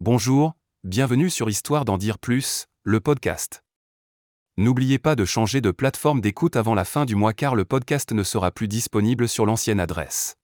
Bonjour, bienvenue sur Histoire d'en dire plus, le podcast. N'oubliez pas de changer de plateforme d'écoute avant la fin du mois car le podcast ne sera plus disponible sur l'ancienne adresse.